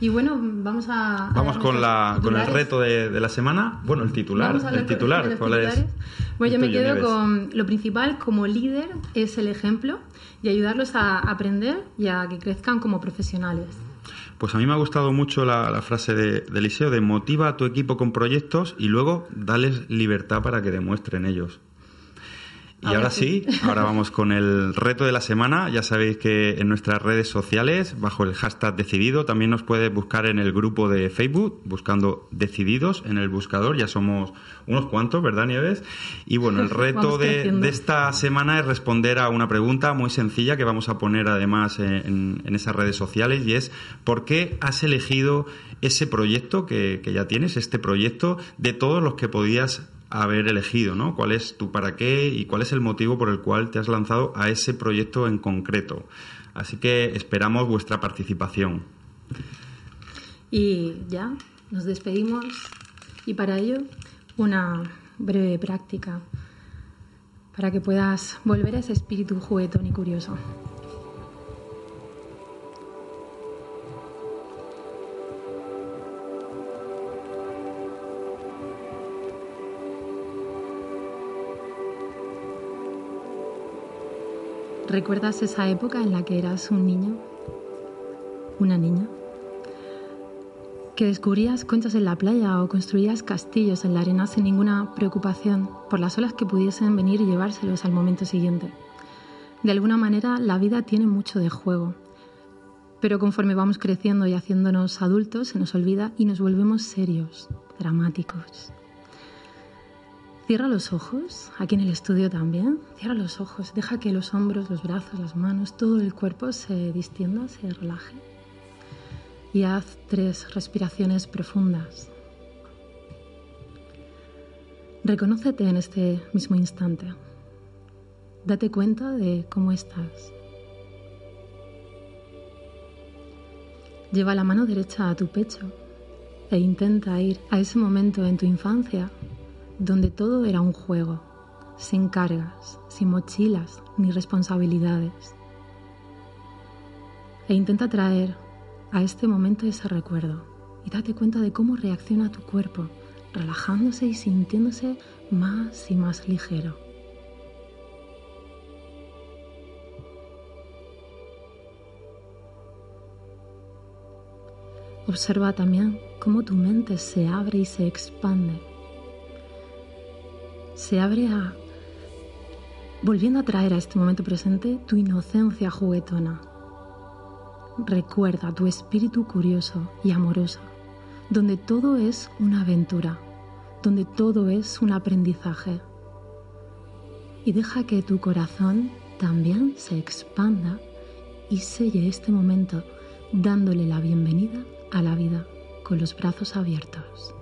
Y bueno, vamos a. Vamos con, la, con el reto de, de, la semana. Bueno, el titular. El titular, ¿cuál es? Bueno, yo me quedo con lo principal como líder es el ejemplo y ayudarlos a aprender y a que crezcan como profesionales. Pues a mí me ha gustado mucho la, frase de, de, Eliseo de motiva a tu equipo con proyectos y luego dales libertad para que demuestren ellos. Y ahora, sí. ahora vamos con el reto de la semana. Ya sabéis que en nuestras redes sociales, bajo el hashtag decidido, también nos puedes buscar en el grupo de Facebook, buscando decididos en el buscador. Ya somos unos cuantos, ¿verdad, Nieves? Y bueno, el (laughs) reto de, esta semana es responder a una pregunta muy sencilla que vamos a poner además en, esas redes sociales y es ¿por qué has elegido ese proyecto que, que ya tienes, este proyecto, de todos los que podías haber elegido, ¿no? ¿Cuál es tu para qué y cuál es el motivo por el cual te has lanzado a ese proyecto en concreto? Así que esperamos vuestra participación. Y ya, nos despedimos y para ello una breve práctica para que puedas volver a ese espíritu juguetón y curioso. ¿Recuerdas esa época en la que eras un niño? Una niña. Que descubrías conchas en la playa o construías castillos en la arena sin ninguna preocupación por las olas que pudiesen venir y llevárselos al momento siguiente. De alguna manera, la vida tiene mucho de juego. Pero conforme vamos creciendo y haciéndonos adultos, se nos olvida y nos volvemos serios, dramáticos. Cierra los ojos, aquí en el estudio también. Cierra los ojos, deja que los hombros, los brazos, las manos, todo el cuerpo se distienda, se relaje. Y haz tres respiraciones profundas. Reconócete en este mismo instante. Date cuenta de cómo estás. Lleva la mano derecha a tu pecho e intenta ir a ese momento en tu infancia donde todo era un juego, sin cargas, sin mochilas ni responsabilidades. E intenta traer a este momento ese recuerdo y date cuenta de cómo reacciona tu cuerpo, relajándose y sintiéndose más y más ligero. Observa también cómo tu mente se abre y se expande se abre a, volviendo a traer a este momento presente tu inocencia juguetona. Recuerda tu espíritu curioso y amoroso, donde todo es una aventura, donde todo es un aprendizaje. Y deja que tu corazón también se expanda y selle este momento dándole la bienvenida a la vida con los brazos abiertos.